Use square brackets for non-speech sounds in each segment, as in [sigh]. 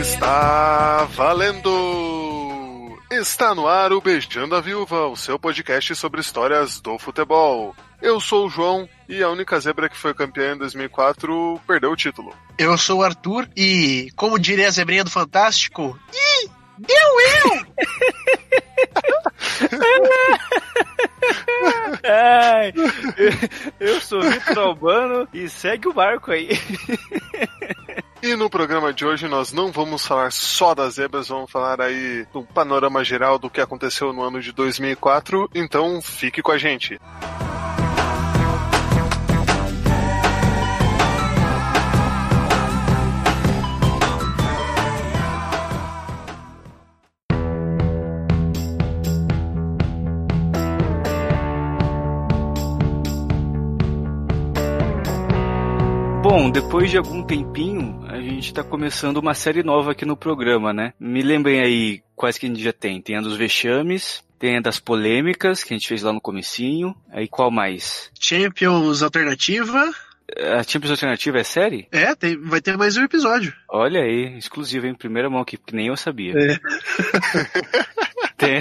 Está valendo! Está no ar o Beijando a Viúva, o seu podcast sobre histórias do futebol. Eu sou o João e a única zebra que foi campeã em 2004 perdeu o título. Eu sou o Arthur e, como diria a zebrinha do Fantástico, Ih, deu eu! Ai, eu, eu sou Vitor Albano e segue o barco aí. E no programa de hoje nós não vamos falar só das zebras, vamos falar aí do panorama geral do que aconteceu no ano de 2004, então fique com a gente. Bom, depois de algum tempinho, a gente tá começando uma série nova aqui no programa, né? Me lembrem aí quais que a gente já tem. Tem a dos vexames, tem a das polêmicas, que a gente fez lá no comecinho. Aí qual mais? Champions Alternativa. A Champions Alternativa é série? É, tem- vai ter mais um episódio. Olha aí, exclusiva, em primeira mão aqui, que nem eu sabia. É. [laughs] Tem,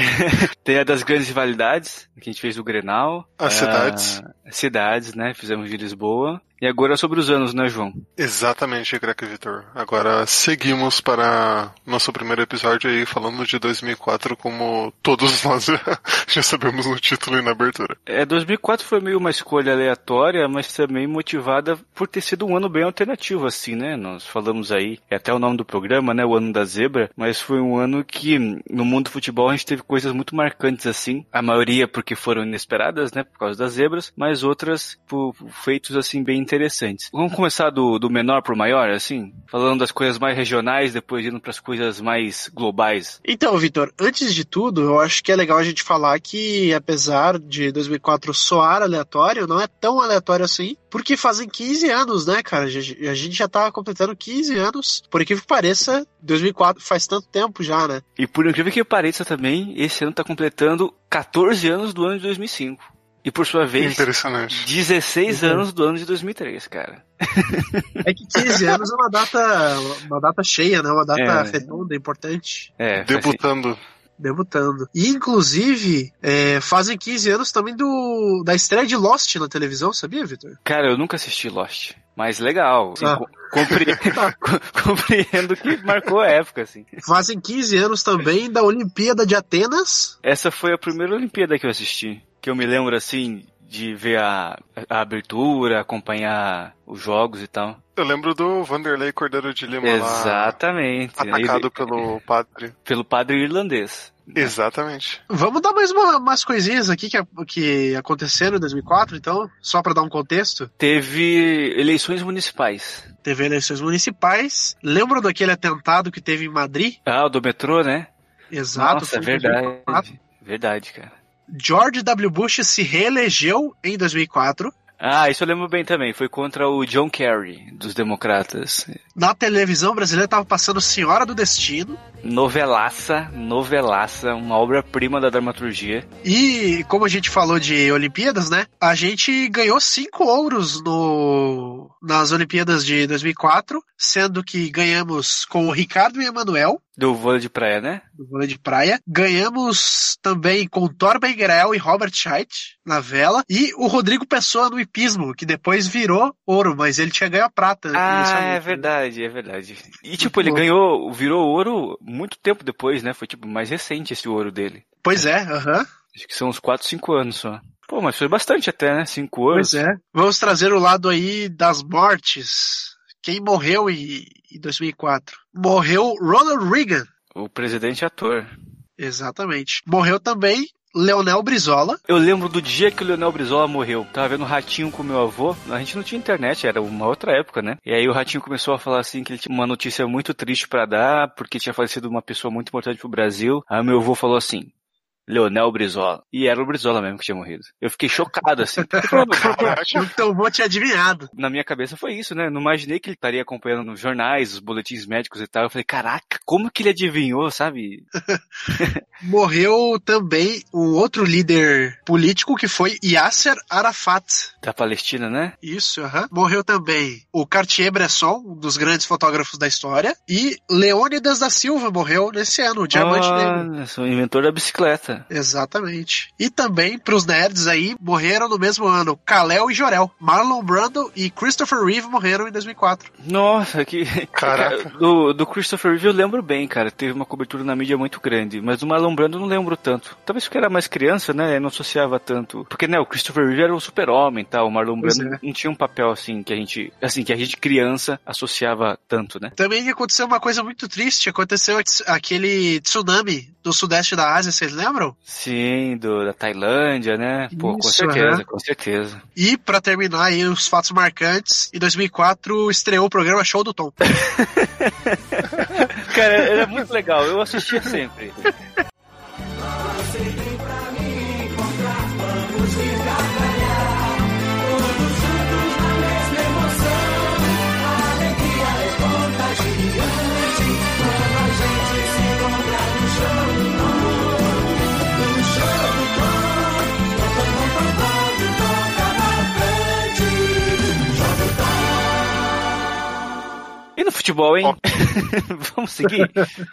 tem a das grandes rivalidades, que a gente fez o Grenal. As Ah, cidades. Cidades, né? Fizemos de Lisboa. E agora sobre os anos, né, João? Exatamente, Crack Vitor. Agora seguimos para nosso primeiro episódio aí falando de 2004 como todos [laughs] nós [laughs] já sabemos no título e na abertura. É, 2004 foi meio uma escolha aleatória, mas também motivada por ter sido um ano bem alternativo, assim, né? Nós falamos aí, é até o nome do programa, né? O ano da zebra, mas foi um ano que no mundo do futebol a gente teve coisas muito marcantes, assim. A maioria porque foram inesperadas, né? Por causa das zebras, mas outras por feitos, assim, bem interessantes. Vamos começar do, do menor pro maior, assim? Falando das coisas mais regionais, depois indo pras coisas mais globais. Então, Vitor, antes de tudo, eu acho que é legal a gente falar que, apesar de 2004 soar aleatório, não é tão aleatório assim, porque fazem 15 anos, né, cara? A gente a gente já tá completando 15 anos. Por incrível que pareça, 2004 faz tanto tempo já, né? E por incrível que pareça também, esse ano tá completando 14 anos do ano de 2005. E por sua vez, Interessante. 16 anos do ano de 2003, cara. É que 15 [laughs] anos é uma data, uma data cheia, né? Uma data É. redonda, importante. É, faz Debutando. Debutando. E, inclusive, é, fazem 15 anos também do da estreia de Lost na televisão, sabia, Vitor? Cara, eu nunca assisti Lost. Mas legal. Assim, Ah. co- compre- [laughs] co- compreendo que marcou a época, assim. Fazem 15 anos também da Olimpíada de Atenas. Essa foi a primeira Olimpíada que eu assisti. Que eu me lembro, assim, de ver a, a abertura, acompanhar os jogos e tal. Eu lembro do Vanderlei Cordeiro de Lima lá Exatamente. atacado Ele- pelo padre. [laughs] pelo padre irlandês. Exatamente. Vamos dar mais uma- umas coisinhas aqui que, que aconteceram em 2004, então, só para dar um contexto. Teve eleições municipais. Teve eleições municipais. Lembram daquele atentado que teve em Madrid? Ah, o do metrô, né? Exato. Nossa, foi é verdade. 2004. Verdade, cara. George W. Bush se reelegeu em 2004. Ah, isso eu lembro bem também. Foi contra o John Kerry, dos democratas. Na televisão brasileira tava passando Senhora do Destino. Novelaça, novelaça, uma obra-prima da dramaturgia. E como a gente falou de Olimpíadas, né? A gente ganhou cinco ouros no nas Olimpíadas de 2004, sendo que ganhamos com o Ricardo e Emanuel Do vôlei de praia, né? do vôlei de praia. Ganhamos também com Torben Grell e Robert Scheidt na vela e o Rodrigo Pessoa no hipismo, que depois virou ouro, mas ele tinha ganho a prata. Ah, é verdade, é verdade. E tipo, ele ganhou, virou ouro muito tempo depois, né? Foi tipo mais recente esse ouro dele. Pois é, aham. Acho que são uns 4, 5 anos só. Pô, mas foi bastante até, né? 5 anos. Pois é. Vamos trazer o lado aí das mortes. Quem morreu em, em 2004? Morreu Ronald Reagan. O presidente ator. Exatamente. Morreu também Leonel Brizola. Eu lembro do dia que o Leonel Brizola morreu. Tava vendo o Ratinho com meu avô. A gente não tinha internet, era uma outra época, né? E aí o Ratinho começou a falar assim que ele tinha uma notícia muito triste pra dar, porque tinha falecido uma pessoa muito importante pro Brasil. Aí meu avô falou assim: Leonel Brizola. E era o Brizola mesmo que tinha morrido. Eu fiquei chocado, assim. [laughs] então vou te adivinhado. Na minha cabeça foi isso, né? Não imaginei que ele estaria acompanhando nos jornais, os boletins médicos e tal. Eu falei, caraca, como que ele adivinhou, sabe? [laughs] Morreu também um outro líder político que foi Yasser Arafat. Da Palestina, né? Isso, aham. Morreu também o Cartier-Bresson, um dos grandes fotógrafos da história. E Leônidas da Silva morreu nesse ano, o Diamante Negro. Olha, sou o inventor da bicicleta. Exatamente. E também, pros nerds aí, morreram no mesmo ano Kalel e Jorel. Marlon Brando e Christopher Reeve morreram em 2004. Nossa, que. Caraca. [laughs] Do, do Christopher Reeve eu lembro bem, cara. Teve uma cobertura na mídia muito grande. Mas do Marlon Brando eu não lembro tanto. Talvez porque era mais criança, né? Eu não associava tanto. Porque, né, o Christopher Reeve era o super-homem e tal. O Marlon Brando é. não tinha um papel assim que a gente. Assim, que a gente criança associava tanto, né? Também aconteceu uma coisa muito triste. Aconteceu aquele tsunami do sudeste da Ásia, vocês lembram? Sim, do, da Tailândia, né? Pô, com Isso, certeza, aham. com certeza. E, pra terminar aí os fatos marcantes, em 2004 estreou o programa Show do Tom. [laughs] Cara, era muito legal. Eu assistia sempre. [laughs] futebol, hein? [laughs] Vamos seguir?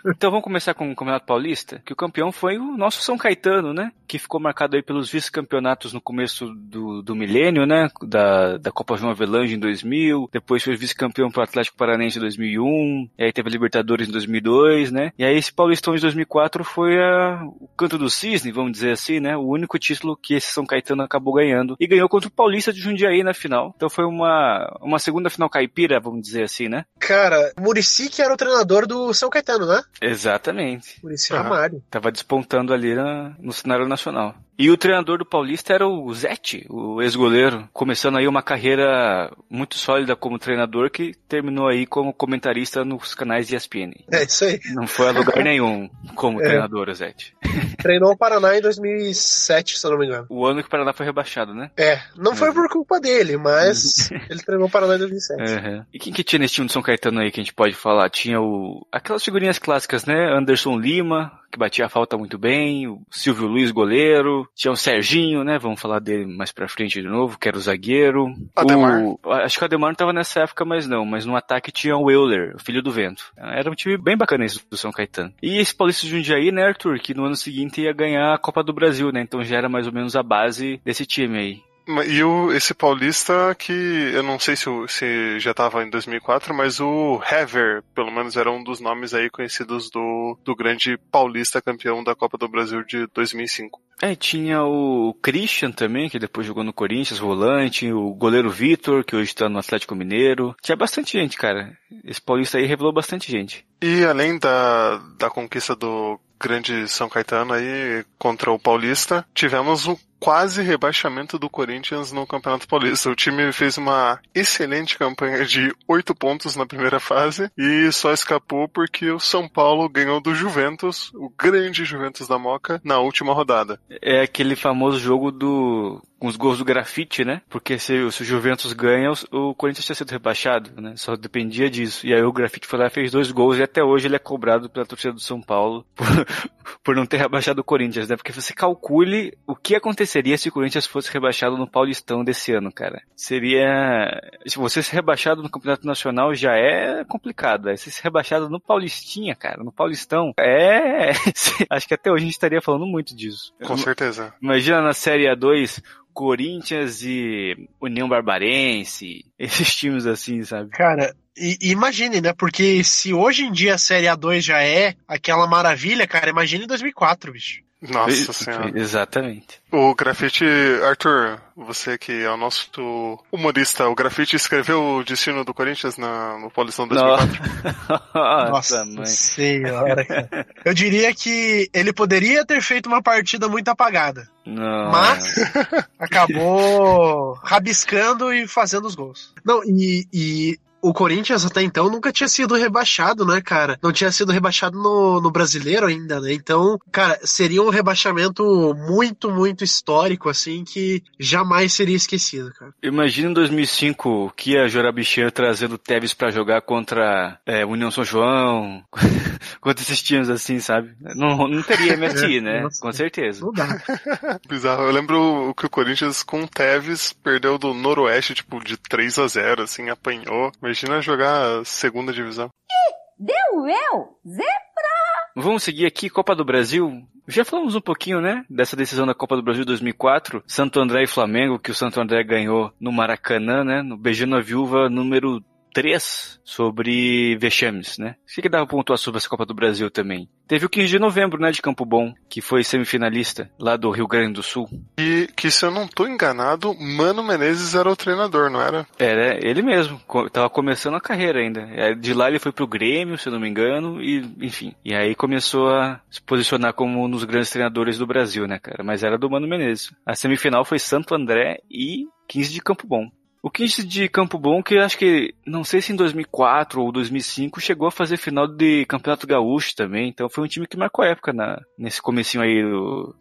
Então vamos começar com o Campeonato Paulista, que o campeão foi o nosso São Caetano, né? Que ficou marcado aí pelos vice-campeonatos no começo do, do milênio, né? Da, da Copa João Avelange em 2000, depois foi vice-campeão pro Atlético Paranense em 2001, e aí teve a Libertadores em 2002, né? E aí esse Paulistão de 2004 foi a, o canto do cisne, vamos dizer assim, né? O único título que esse São Caetano acabou ganhando. E ganhou contra o Paulista de Jundiaí na final. Então foi uma, uma segunda final caipira, vamos dizer assim, né? Cara, Murici que era o treinador do São Caetano, né? Exatamente. Murici Aham. Ramalho. Tava despontando ali na- no cenário nacional. E o treinador do Paulista era o Zete, o ex-goleiro, começando aí uma carreira muito sólida como treinador que terminou aí como comentarista nos canais de ESPN. É isso aí. Não foi a lugar [laughs] nenhum como É. treinador, o Zete. Treinou o Paraná em 2007, se eu não me engano. O ano que o Paraná foi rebaixado, né? É, não foi por culpa dele, mas [laughs] ele treinou o Paraná em 2007. Uhum. E quem que tinha nesse time do São Caetano aí que a gente pode falar? Tinha o aquelas figurinhas clássicas, né? Anderson Lima, que batia a falta muito bem, o Silvio Luiz, goleiro, tinha o Serginho, né? Vamos falar dele mais pra frente de novo, que era o zagueiro. Ademar. O, acho que o Ademar não tava nessa época, mas não. Mas no ataque tinha o Euler, o filho do vento. Era um time bem bacana esse do São Caetano. E esse Paulista de Jundiaí, né, Arthur? Que no ano seguinte ia ganhar a Copa do Brasil, né? Então já era mais ou menos a base desse time aí. E o, esse paulista que eu não sei se, se já tava em 2004, mas o Hever, pelo menos era um dos nomes aí conhecidos do, do grande paulista campeão da Copa do Brasil de 2005. É, tinha o Christian também, que depois jogou no Corinthians, volante, o goleiro Vitor, que hoje tá no Atlético Mineiro. Tinha bastante gente, cara. Esse paulista aí revelou bastante gente. E além da, da conquista do grande São Caetano aí contra o Paulista, tivemos o quase rebaixamento do Corinthians no Campeonato Paulista. O time fez uma excelente campanha de oito pontos na primeira fase e só escapou porque o São Paulo ganhou do Juventus, o grande Juventus da Moca, na última rodada. É aquele famoso jogo do com os gols do grafite, né? Porque se, se o Juventus ganha, o, Corinthians tinha sido rebaixado, né? Só dependia disso. E aí o grafite foi lá e fez dois gols e até hoje ele é cobrado pela torcida do São Paulo [laughs] por, por não ter rebaixado o Corinthians, né? Porque você calcule o que aconteceria se o Corinthians fosse rebaixado no Paulistão desse ano, cara. Seria. Se você ser rebaixado no Campeonato Nacional já é complicado. Aí se ser rebaixado no Paulistinha, cara, no Paulistão, é. [laughs] Acho que até hoje a gente estaria falando muito disso. Com certeza. Imagina na Série A2, Corinthians e União Barbarense, [laughs] esses times assim, sabe? Cara, e, imagine, né? Porque se hoje em dia a Série A2 já é aquela maravilha, cara, imagine em 2004, bicho. Nossa senhora. Exatamente. O grafite, Arthur, você que é o nosso humorista, o grafite escreveu o destino do Corinthians na, no Paulistão 2004? [laughs] Nossa, Nossa mãe. senhora, cara. Eu diria que ele poderia ter feito uma partida muito apagada, Não. mas [laughs] acabou rabiscando e fazendo os gols. Não, e, e o Corinthians até então nunca tinha sido rebaixado, né, cara? Não tinha sido rebaixado no, no brasileiro ainda, né? Então, cara, seria um rebaixamento muito, muito histórico, assim, que jamais seria esquecido, cara. Imagina em 2005 que a Jorabichan trazendo Tevez pra jogar contra é, União São João, [laughs] contra esses times assim, sabe? Não, não teria [laughs] MSI, né? Nossa. Com certeza. Não dá. [laughs] Bizarro. Eu lembro que o Corinthians com o Tevez perdeu do Noroeste, tipo, de 3 a 0 assim, apanhou. Imagina jogar a segunda divisão. Deu eu? Zé? Vamos seguir aqui, Copa do Brasil. Já falamos um pouquinho, né, dessa decisão da Copa do Brasil 2004, Santo André e Flamengo, que o Santo André ganhou no Maracanã, né, no Beijando a Viúva número 3, sobre vexames, né. O que, que dava pra pontuar sobre essa Copa do Brasil também? Teve o 15 de novembro, né, de Campo Bom, que foi semifinalista, lá do Rio Grande do Sul. E que, se eu não tô enganado, Mano Menezes era o treinador, não era? Era ele mesmo, tava começando a carreira ainda. É, De lá ele foi pro Grêmio, se eu não me engano, e enfim. E aí começou a se posicionar como um dos grandes treinadores do Brasil, né, cara? Mas era do Mano Menezes. A semifinal foi Santo André e 15 de Campo Bom. O 15 de Campo Bom, que acho que, não sei se em 2004 ou 2005, chegou a fazer final de Campeonato Gaúcho também. Então foi um time que marcou a época na, nesse comecinho aí,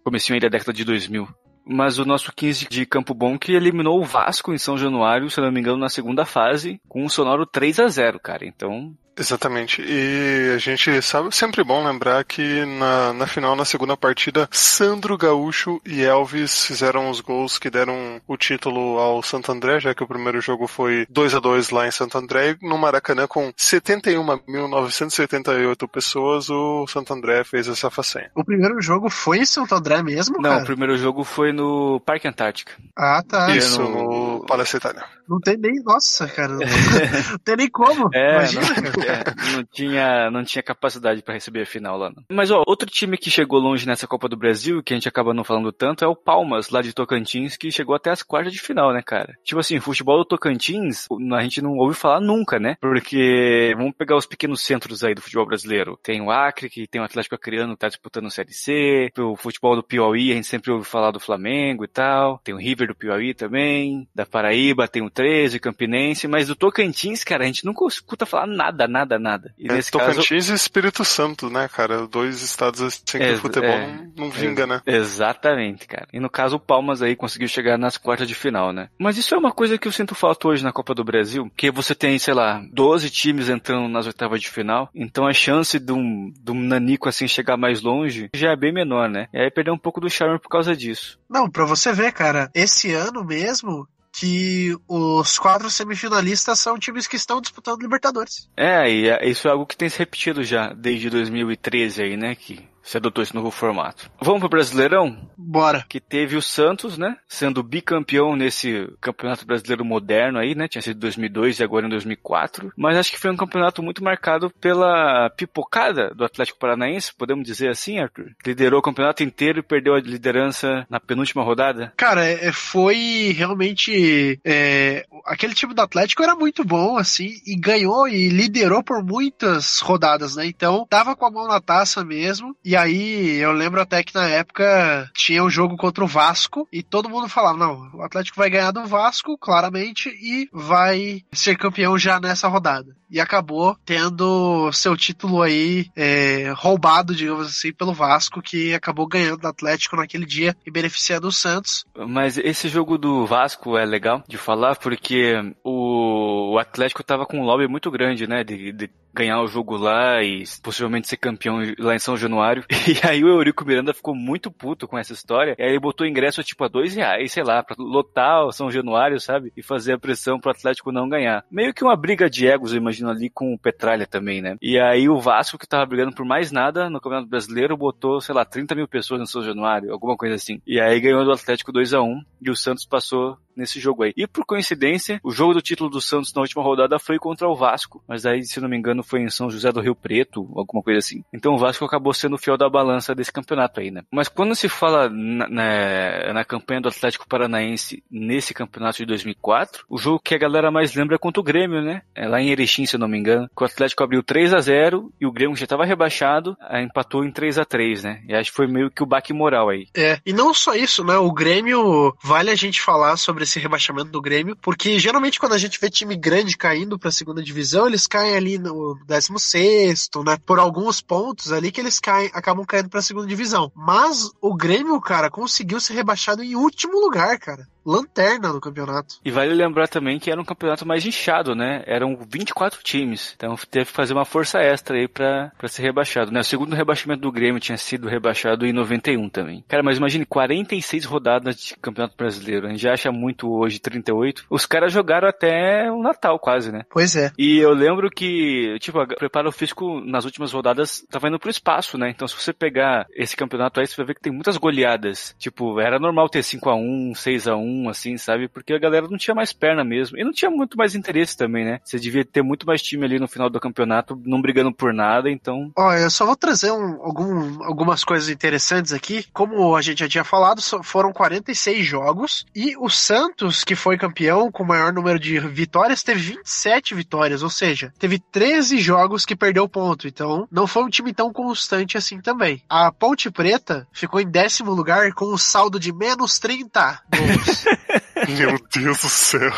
comecinho aí da década de 2000 mas o nosso 15 de Campo Bom que eliminou o Vasco em São Januário, se não me engano, na segunda fase, com um sonoro 3 a 0 cara. Então, Exatamente. E a gente sabe, sempre bom lembrar que na, na final, na segunda partida, Sandro Gaúcho e Elvis fizeram os gols que deram o título ao Santo André, já que o primeiro jogo foi 2 a 2 lá em Santo André, e no Maracanã com 71.978 pessoas, o Santo André fez essa façanha. O primeiro jogo foi em Santo André mesmo, não, cara? o primeiro jogo foi no Parque Antártica. Ah, tá. Isso, no- no Palácio Itália. Não tem nem. Nossa, cara. Não, não [laughs] tem nem como. É, Imagina, não, cara. [laughs] é, não tinha, não tinha capacidade pra receber a final lá. Não. Mas ó, outro time que chegou longe nessa Copa do Brasil, que a gente acaba não falando tanto, é o Palmas, lá de Tocantins, que chegou até as quartas de final, né, cara? Tipo assim, futebol do Tocantins, a gente não ouve falar nunca, né? Porque vamos pegar os pequenos centros aí do futebol brasileiro. Tem o Acre, que tem o Atlético Acreano que tá disputando Série C, o futebol do Piauí, a gente sempre ouve falar do Flamengo e tal. Tem o River do Piauí também, da Paraíba tem o 13, Campinense, mas do Tocantins, cara, a gente nunca escuta falar nada, nada, nada. E É, nesse caso, Tocantins e Espírito Santo, né, cara? Dois estados assim que É, o futebol é. não, não vinga, né? Exatamente, cara. E no caso, o Palmas aí conseguiu chegar nas quartas de final, né? Mas isso é uma coisa que eu sinto falta hoje na Copa do Brasil, que você tem, sei lá, 12 times entrando nas oitavas de final, então a chance de um, de um nanico assim chegar mais longe já é bem menor, né? E aí perder um pouco do charme por causa disso. Não, pra você ver, cara, esse ano mesmo que os quatro semifinalistas são times que estão disputando Libertadores. É, e é- isso é algo que tem se repetido já desde 2013 aí, né? Que se adotou esse novo formato. Vamos pro Brasileirão? Bora. que teve o Santos, né, sendo bicampeão nesse Campeonato Brasileiro moderno aí, né, tinha sido em 2002 e agora em 2004, mas acho que foi um campeonato muito marcado pela pipocada do Atlético Paranaense, podemos dizer assim, Arthur? Liderou o campeonato inteiro e perdeu a liderança na penúltima rodada. Cara, é- foi realmente. é, aquele time do Atlético era muito bom, assim, e ganhou e liderou por muitas rodadas, né? Então, tava com a mão na taça mesmo. E aí, eu lembro até que na época tinha o jogo contra o Vasco e todo mundo falava: não, o Atlético vai ganhar do Vasco, claramente, e vai ser campeão já nessa rodada. E acabou tendo seu título aí é, roubado, digamos assim, pelo Vasco, que acabou ganhando do Atlético naquele dia e beneficiando o Santos. Mas esse jogo do Vasco é legal de falar porque o, Atlético tava com um lobby muito grande, né? De, de ganhar o jogo lá e possivelmente ser campeão lá em São Januário. [laughs] E aí o Eurico Miranda ficou muito puto com essa história. E aí ele botou ingresso tipo a dois reais, sei lá, pra lotar o São Januário, sabe? E fazer a pressão pro Atlético não ganhar. Meio que uma briga de egos, eu imagino, ali com o Petralha também, né? E aí o Vasco, que tava brigando por mais nada no Campeonato Brasileiro, botou, sei lá, 30 mil pessoas no São Januário, alguma coisa assim. E aí ganhou do Atlético 2 a 1 e o Santos passou nesse jogo aí. E por coincidência, o jogo do título do Santos na última rodada foi contra o Vasco, mas aí, se não me engano, foi em São José do Rio Preto, alguma coisa assim. Então o Vasco acabou sendo o fiel da balança desse campeonato aí, né? Mas quando se fala na, na, na campanha do Atlético Paranaense nesse campeonato de 2004, o jogo que a galera mais lembra é contra o Grêmio, né? É lá em Erechim, se não me engano, que o Atlético abriu 3 a 0 e o Grêmio já estava rebaixado, aí empatou em 3 a 3 né? E acho que foi meio que o baque moral aí. É, e não só isso, né? O Grêmio vale a gente falar sobre esse rebaixamento do Grêmio, porque geralmente quando a gente vê time grande caindo pra segunda divisão, eles caem ali no 16, né? Por alguns pontos ali que eles caem, acabam caindo pra segunda divisão. Mas o Grêmio, cara, conseguiu ser rebaixado em último lugar, cara lanterna no campeonato. E vale lembrar também que era um campeonato mais inchado, né? Eram 24 times. Então teve que fazer uma força extra aí pra, pra ser rebaixado, né? O segundo rebaixamento do Grêmio tinha sido rebaixado em 91 também. Cara, mas imagine 46 rodadas de campeonato brasileiro. A gente já acha muito hoje 38. Os caras jogaram até o Natal quase, né? Pois é. E eu lembro que, tipo, o preparo físico nas últimas rodadas tava indo pro espaço, né? Então se você pegar esse campeonato aí, você vai ver que tem muitas goleadas. Tipo, era normal ter 5 a 1 6 a 1 assim, sabe? Porque a galera não tinha mais perna mesmo. E não tinha muito mais interesse também, né? Você devia ter muito mais time ali no final do campeonato, não brigando por nada, então. Ó, eu só vou trazer um, algum, algumas coisas interessantes aqui. Como a gente já tinha falado, foram 46 jogos. E o Santos, que foi campeão com o maior número de vitórias, teve 27 vitórias. Ou seja, teve 13 jogos que perdeu ponto. Então, não foi um time tão constante assim também. A Ponte Preta ficou em décimo lugar com um saldo de menos 30 gols. [laughs] Meu Deus do céu.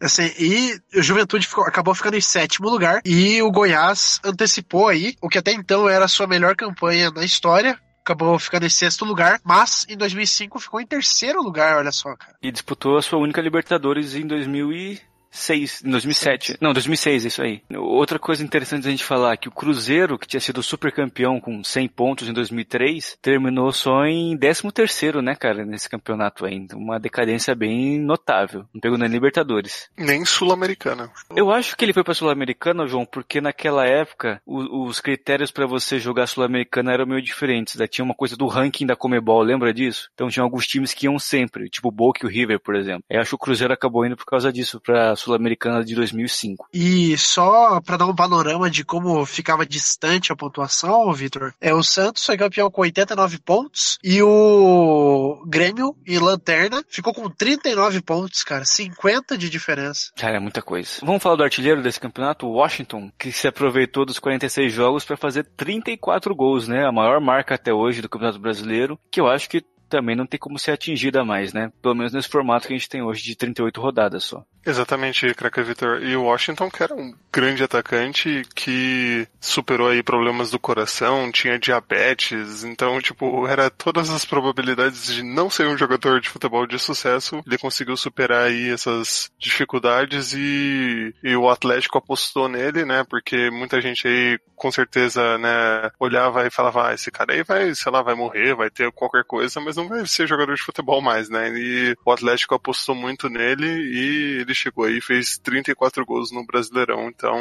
Assim, e o Juventude ficou, acabou ficando em sétimo lugar e o Goiás antecipou aí o que até então era a sua melhor campanha na história. Acabou ficando em sexto lugar, mas em 2005 ficou em terceiro lugar, olha só, cara. E disputou a sua única Libertadores em 2000 e 2006, 2007. Não, 2006, isso aí. Outra coisa interessante a gente falar que o Cruzeiro, que tinha sido super campeão com 100 pontos em 2003, terminou só em 13º, né, cara, nesse campeonato ainda. Uma decadência bem notável. Não pegou nem Libertadores. Nem Sul-Americana. Eu acho que ele foi pra Sul-Americana, João, porque naquela época o, os critérios para você jogar Sul-Americana eram meio diferentes. Né? Tinha uma coisa do ranking da Comebol, lembra disso? Então tinha alguns times que iam sempre, tipo o Boca e o River, por exemplo. Eu acho que o Cruzeiro acabou indo por causa disso pra Sul-Americana de 2005. E só para dar um panorama de como ficava distante a pontuação, Vitor, é o Santos foi campeão com 89 pontos e o Grêmio e Lanterna ficou com 39 pontos, cara, 50 de diferença. Cara, é muita coisa. Vamos falar do artilheiro desse campeonato, o Washington, que se aproveitou dos 46 jogos para fazer 34 gols, né? A maior marca até hoje do Campeonato Brasileiro, que eu acho que também não tem como ser atingida mais, né? Pelo menos nesse formato que a gente tem hoje de 38 rodadas só. Exatamente, Cracker Vitor. E o Washington, que era um grande atacante que superou aí problemas do coração, tinha diabetes, então, tipo, era todas as probabilidades de não ser um jogador de futebol de sucesso. Ele conseguiu superar aí essas dificuldades e, e o Atlético apostou nele, né? Porque muita gente aí, com certeza, né, olhava e falava, ah, esse cara aí vai, sei lá, vai morrer, vai ter qualquer coisa, mas não vai ser jogador de futebol mais, né? E o Atlético apostou muito nele e ele chegou aí e fez 34 gols no Brasileirão, então,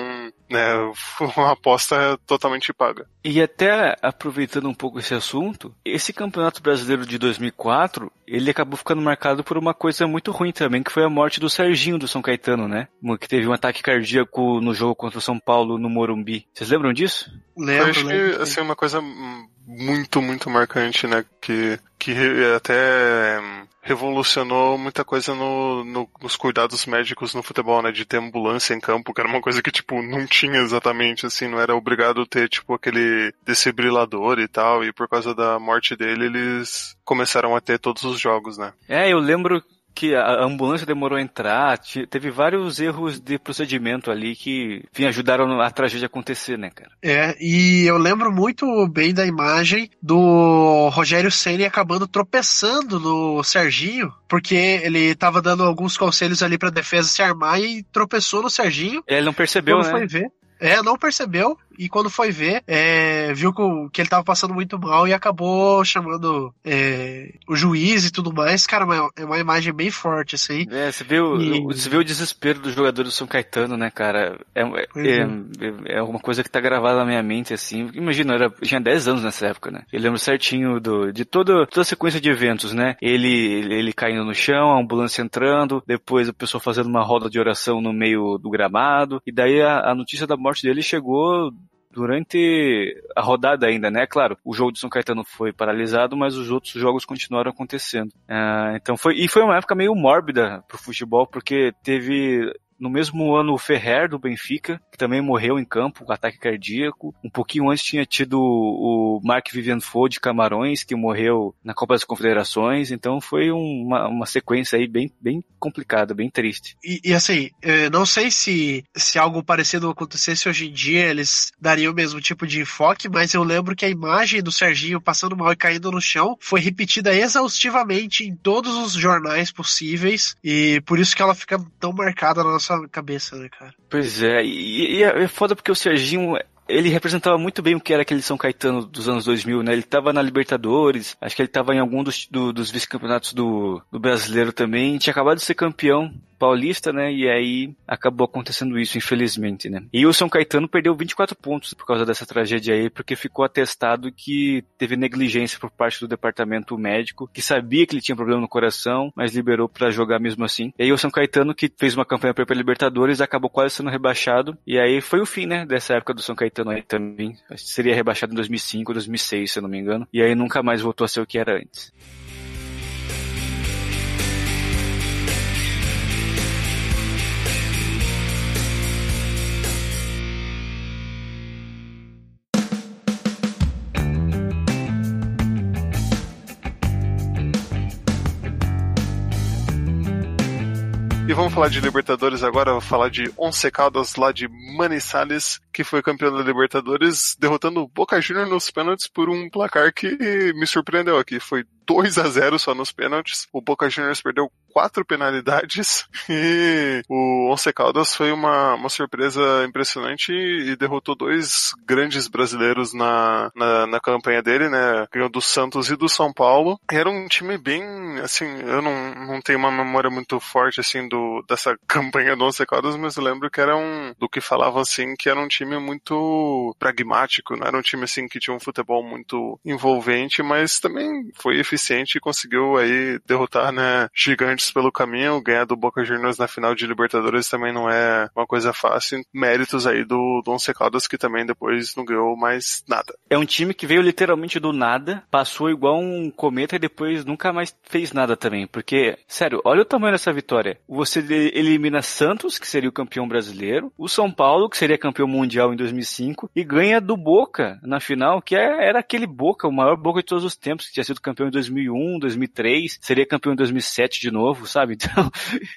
né, foi [laughs] uma aposta totalmente paga. E até aproveitando um pouco esse assunto, esse Campeonato Brasileiro de 2004, ele acabou ficando marcado por uma coisa muito ruim também, que foi a morte do Serginho do São Caetano, né? Que teve um ataque cardíaco no jogo contra o São Paulo no Morumbi. Vocês lembram disso? Lembro, Eu acho lembro. que, assim, uma coisa muito, muito marcante, né, que, que até hum, revolucionou muita coisa no, no- nos cuidados médicos no futebol, né, de ter ambulância em campo, que era uma coisa que, tipo, não tinha exatamente, assim, não era obrigado ter, tipo, aquele desfibrilador e tal, e por causa da morte dele, eles começaram a ter todos os jogos, né. É, eu lembro que a ambulância demorou a entrar, teve vários erros de procedimento ali que, enfim, ajudaram a tragédia acontecer, né, cara? É, e eu lembro muito bem da imagem do Rogério Ceni acabando tropeçando no Serginho, porque ele tava dando alguns conselhos ali pra defesa se armar e tropeçou no Serginho. Ele não percebeu, quando né? foi ver. É, não percebeu, e quando foi ver, é, viu que, o- ele tava passando muito mal e acabou chamando é, o juiz e tudo mais. Cara, é uma imagem bem forte, assim. É, você vê, o, E- você vê o desespero dos jogadores do São Caetano, né, cara? É, é, Pois é, é uma coisa que tá gravada na minha mente, assim. Imagina, eu, era, eu tinha 10 anos nessa época, né? Eu lembro certinho do, de toda, toda a sequência de eventos, né? Ele, ele caindo no chão, a ambulância entrando, depois a pessoa fazendo uma roda de oração no meio do gramado, e daí a, a notícia da morte dele chegou durante a rodada ainda, né? Claro, o jogo de São Caetano foi paralisado, mas os outros jogos continuaram acontecendo. Ah, então foi e foi uma época meio mórbida pro futebol, porque teve no mesmo ano o Ferrer do Benfica, que também morreu em campo com ataque cardíaco. Um pouquinho antes tinha tido o Mark Vivian Foe de Camarões, que morreu na Copa das Confederações. Então foi uma, uma sequência aí bem, bem complicada, bem triste. E, e assim, não sei se, se algo parecido acontecesse hoje em dia, eles dariam o mesmo tipo de enfoque, mas eu lembro que a imagem do Serginho passando mal e caindo no chão foi repetida exaustivamente em todos os jornais possíveis. E por isso que ela fica tão marcada na nossa cabeça, né, cara? Pois é, e, e é foda porque o Serginho ele representava muito bem o que era aquele São Caetano dos anos 2000, né? Ele estava na Libertadores, acho que ele estava em algum dos, do, dos vice-campeonatos do, do brasileiro também, tinha acabado de ser campeão paulista, né? E aí acabou acontecendo isso, infelizmente, né? E o São Caetano perdeu 24 pontos por causa dessa tragédia aí, porque ficou atestado que teve negligência por parte do departamento médico, que sabia que ele tinha problema no coração, mas liberou para jogar mesmo assim. E aí o São Caetano, que fez uma campanha para Libertadores, acabou quase sendo rebaixado. E aí foi o fim, né? Dessa época do São Caetano aí também. Seria rebaixado em 2005, 2006, se eu não me engano. E aí nunca mais voltou a ser o que era antes. E vamos falar de Libertadores agora, vou falar de Once Caldas lá de Manizales, que foi campeão da Libertadores, derrotando o Boca Juniors nos pênaltis por um placar que me surpreendeu aqui. Foi 2 a 0 só nos pênaltis. O Boca Juniors perdeu quatro penalidades [laughs] e o Once Caldas foi uma, uma surpresa impressionante e derrotou dois grandes brasileiros na, na, na campanha dele, né? Ganhou do Santos e do São Paulo. Era um time bem, assim, eu não, não tenho uma memória muito forte, assim, do, dessa [laughs] campanha do Once Caldas, mas eu lembro que era um, do que falavam, assim, que era um time muito pragmático, não era um time, assim, que tinha um futebol muito envolvente, mas também foi e conseguiu aí derrotar, né, gigantes pelo caminho, ganhar do Boca Juniors na final de Libertadores também não é uma coisa fácil. Méritos aí do, do Once Caldas que também depois não ganhou mais nada. É um time que veio literalmente do nada, passou igual um cometa e depois nunca mais fez nada também, porque, sério, olha o tamanho dessa vitória. Você elimina Santos, que seria o campeão brasileiro, o São Paulo, que seria campeão mundial em 2005, e ganha do Boca na final, que é, era aquele Boca, o maior Boca de todos os tempos, que tinha sido campeão em 2001, 2003, seria campeão em 2007 de novo, sabe? [laughs] Então,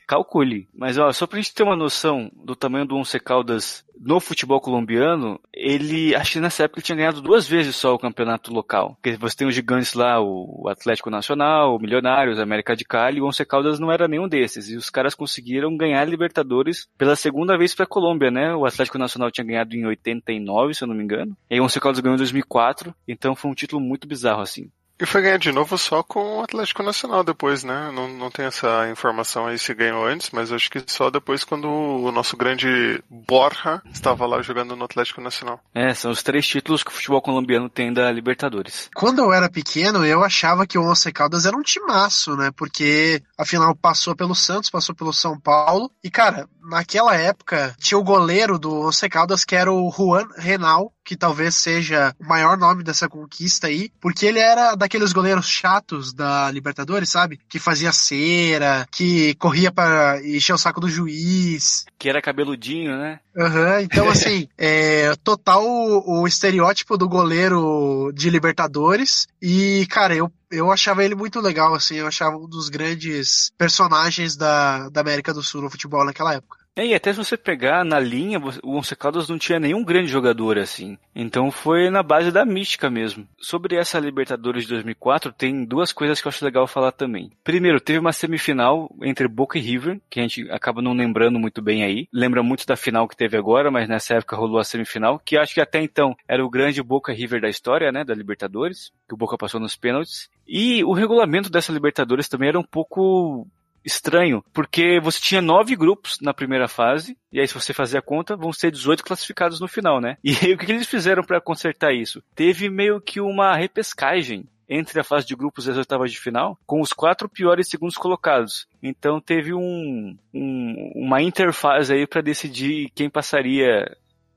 calcule. Mas, ó, só pra gente ter uma noção do tamanho do Once Caldas no futebol colombiano, ele, acho que nessa época ele tinha ganhado duas vezes só o campeonato local. Porque você tem os gigantes lá, o Atlético Nacional, o Milionários, a América de Cali, o Once Caldas não era nenhum desses. E os caras conseguiram ganhar a Libertadores pela segunda vez pra Colômbia, né? O Atlético Nacional tinha ganhado em 89, se eu não me engano. E aí o Once Caldas ganhou em 2004, então foi um título muito bizarro, assim. E foi ganhar de novo só com o Atlético Nacional depois, né? Não, não tem essa informação aí se ganhou antes, mas acho que só depois quando o nosso grande Borja estava lá jogando no Atlético Nacional. É, são os três títulos que o futebol colombiano tem da Libertadores. Quando eu era pequeno, eu achava que o Once Caldas era um timaço, né? Porque, afinal, passou pelo Santos, passou pelo São Paulo. E, cara, naquela época, tinha o goleiro do Once Caldas, que era o Juan Renal, que talvez seja o maior nome dessa conquista aí, porque ele era daqueles goleiros chatos da Libertadores, sabe? Que fazia cera, que corria para encher o saco do juiz. Que era cabeludinho, né? Uhum, então assim, [laughs] é total o, o estereótipo do goleiro de Libertadores. E, cara, eu eu achava ele muito legal, assim, eu achava um dos grandes personagens da, da América do Sul no futebol naquela época. É, e até se você pegar na linha, o Once Caldas não tinha nenhum grande jogador assim. Então foi na base da mística mesmo. Sobre essa Libertadores de 2004, tem duas coisas que eu acho legal falar também. Primeiro, teve uma semifinal entre Boca e River, que a gente acaba não lembrando muito bem aí. Lembra muito da final que teve agora, mas nessa época rolou a semifinal, que acho que até então era o grande Boca River da história, né, da Libertadores, que o Boca passou nos pênaltis. E o regulamento dessa Libertadores também era um pouco estranho, porque você tinha nove grupos na primeira fase, e aí se você fazer a conta, vão ser 18 classificados no final, né? E aí [laughs] o que eles fizeram para consertar isso? Teve meio que uma repescagem entre a fase de grupos e as oitavas de final, com os quatro piores segundos colocados. Então teve um, um uma interfase aí para decidir quem passaria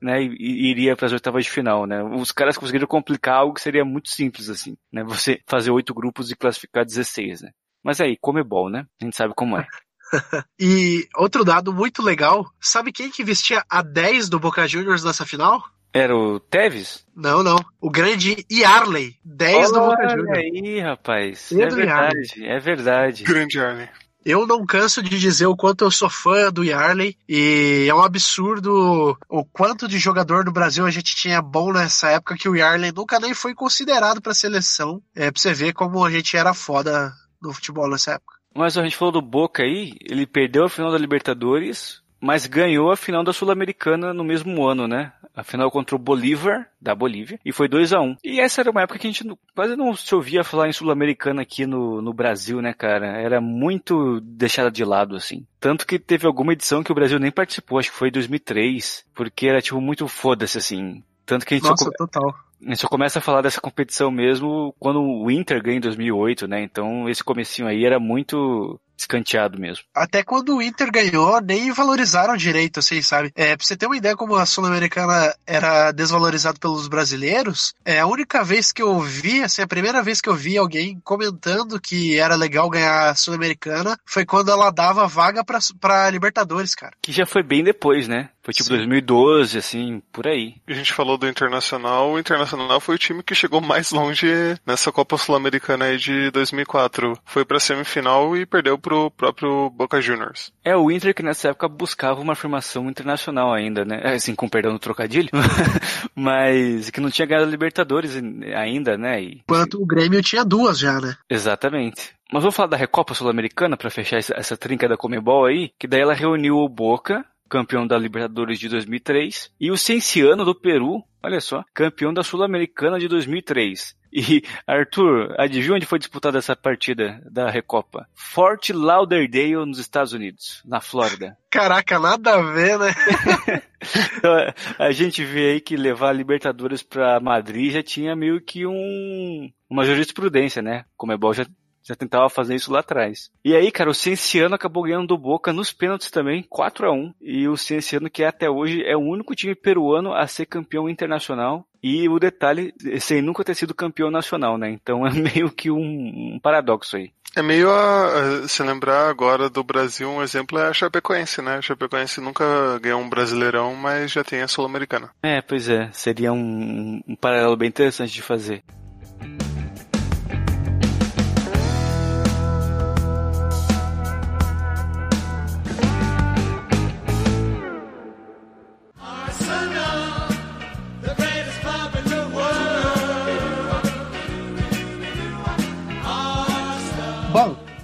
né, e iria para as oitavas de final, né? Os caras conseguiram complicar algo que seria muito simples assim, né? Você fazer oito grupos e classificar 16, né? Mas aí, Comebol, né? A gente sabe como é. [laughs] E outro dado muito legal, sabe quem que vestia a 10 do Boca Juniors nessa final? Era o Teves? Não, não. O grande Yarley, 10 do Boca Olha Juniors. aí, rapaz. Pedro é verdade, é verdade. Grande Arne. Eu não canso de dizer o quanto eu sou fã do Yarley e é um absurdo o quanto de jogador do Brasil a gente tinha bom nessa época que o Yarley nunca nem foi considerado pra seleção. É pra você ver como a gente era foda no futebol nessa época. Mas a gente falou do Boca aí, ele perdeu a final da Libertadores, mas ganhou a final da Sul-Americana no mesmo ano, né? A final contra o Bolívar, da Bolívia, e foi 2 a 1 E essa era uma época que a gente quase não se ouvia falar em Sul-Americana aqui no, no Brasil, né, cara? Era muito deixada de lado, assim. Tanto que teve alguma edição que o Brasil nem participou, acho que foi em 2003, porque era, tipo, muito foda-se, assim. Tanto que a gente só Nossa, come- total. A gente começa a falar dessa competição mesmo quando o Inter ganha em 2008, né? Então esse comecinho aí era muito escanteado mesmo. Até quando o Inter ganhou, nem valorizaram direito, assim, sabe? É, pra você ter uma ideia como a Sul-Americana era desvalorizada pelos brasileiros, é a única vez que eu vi, assim, a primeira vez que eu vi alguém comentando que era legal ganhar a Sul-Americana foi quando ela dava vaga pra, pra Libertadores, cara. Que já foi bem depois, né? Foi tipo Sim. 2012, assim, por aí. A gente falou do Internacional. O Internacional foi o time que chegou mais longe nessa Copa Sul-Americana aí de 2004. Foi pra semifinal e perdeu pro próprio Boca Juniors. É o Inter que nessa época buscava uma afirmação internacional ainda, né? [laughs] Assim, com perdão no trocadilho. [laughs] Mas que não tinha ganhado Libertadores ainda, né? E- Enquanto o Grêmio tinha duas já, né? Exatamente. Mas vamos falar da Recopa Sul-Americana pra fechar essa, essa trinca da Comebol aí, que daí ela reuniu o Boca, campeão da Libertadores de 2003, e o Cienciano do Peru, olha só, campeão da Sul-Americana de 2003. E, Arthur, adivinha onde foi disputada essa partida da Recopa? Fort Lauderdale, nos Estados Unidos, na Flórida. [laughs] Caraca, nada a ver, né? [laughs] Então, a gente vê aí que levar a Libertadores pra Madrid já tinha meio que um, uma jurisprudência, né? Como é bom já, já tentava fazer isso lá atrás. E aí, cara, o Cienciano acabou ganhando do Boca nos pênaltis também, 4 a 1 E o Cienciano, que até hoje é o único time peruano a ser campeão internacional. E o detalhe, sem nunca ter sido campeão nacional, né? Então é [laughs] meio que um, um paradoxo aí. É meio a, a- se lembrar agora do Brasil, um exemplo é a Chapecoense, né? A Chapecoense nunca ganhou um Brasileirão, mas já tem a Sul-Americana. É, pois é, seria um, um paralelo bem interessante de fazer.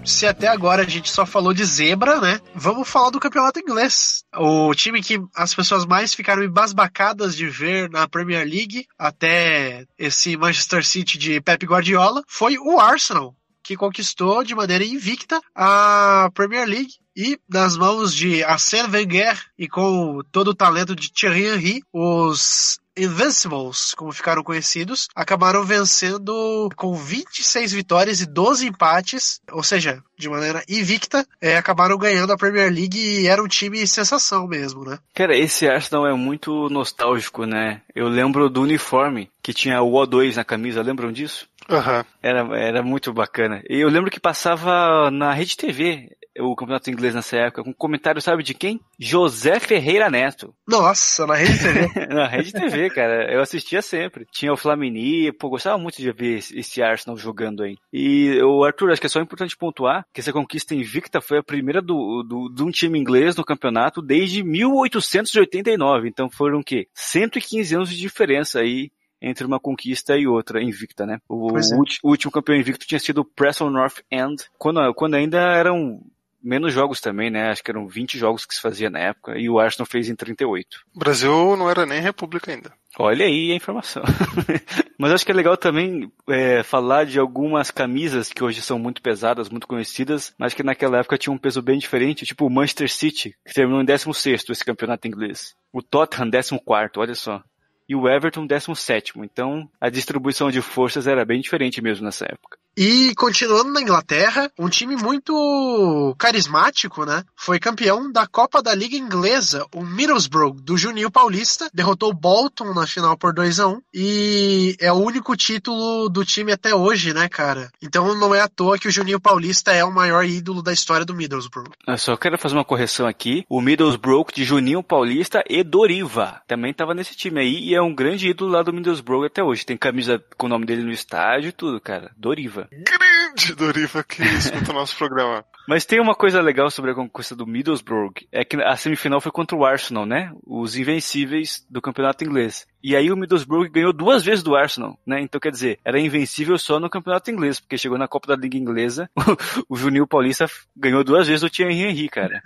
Se até agora a gente só falou de zebra, né? Vamos falar do campeonato inglês. O time que as pessoas mais ficaram embasbacadas de ver na Premier League até esse Manchester City de Pep Guardiola foi o Arsenal, que conquistou de maneira invicta a Premier League. E nas mãos de Arsène Wenger e com todo o talento de Thierry Henry, os Invincibles, como ficaram conhecidos, acabaram vencendo com 26 vitórias e 12 empates, ou seja, de maneira invicta, é, acabaram ganhando a Premier League e era um time sensação mesmo, né? Cara, esse Arsenal é muito nostálgico, né? Eu lembro do uniforme, que tinha o O2 na camisa, lembram disso? Aham. Era, era muito bacana. E eu lembro que passava na Rede TV o campeonato inglês nessa época, com comentário, sabe de quem? José Ferreira Neto. Nossa, na Rede TV. [laughs] na Rede TV, cara. Eu assistia sempre. Tinha o Flamini, pô, gostava muito de ver esse- Arsenal jogando aí. E o Arthur, acho que é só importante pontuar que essa conquista invicta foi a primeira do, do, de um time inglês no campeonato desde 1889. Então foram o quê? 115 anos de diferença aí entre uma conquista e outra invicta, né? O, é. último campeão invicto tinha sido o Preston North End, quando, quando ainda eram menos jogos também, né? Acho que eram 20 jogos que se fazia na época, e o Arsenal fez em 38. O Brasil não era nem república ainda. Olha aí a informação. [laughs] Mas acho que é legal também é, falar de algumas camisas que hoje são muito pesadas, muito conhecidas, mas que naquela época tinham um peso bem diferente, tipo o Manchester City, que terminou em 16º esse campeonato inglês. O Tottenham, 14º, olha só. E o Everton, 17º. Então, a distribuição de forças era bem diferente mesmo nessa época. E continuando na Inglaterra, um time muito carismático, né? Foi campeão da Copa da Liga Inglesa, o Middlesbrough, do Juninho Paulista, derrotou o Bolton na final por 2 a 1 e é o único título do time até hoje, né, cara? Então não é à toa que o Juninho Paulista é o maior ídolo da história do Middlesbrough. Eu só quero fazer uma correção aqui. O Middlesbrough de Juninho Paulista e Doriva também tava nesse time aí e é um grande ídolo lá do Middlesbrough até hoje. Tem camisa com o nome dele no estádio e tudo, cara. Doriva. Grande Doriva que escuta o nosso programa. Mas tem uma coisa legal sobre a conquista do Middlesbrough, é que a semifinal foi contra o Arsenal, né? Os invencíveis do campeonato inglês. E aí o Middlesbrough ganhou duas vezes do Arsenal, né? Então quer dizer, era invencível só no campeonato inglês, porque chegou na Copa da Liga Inglesa, [laughs] o Juninho Paulista ganhou duas vezes o Thierry Henry, cara.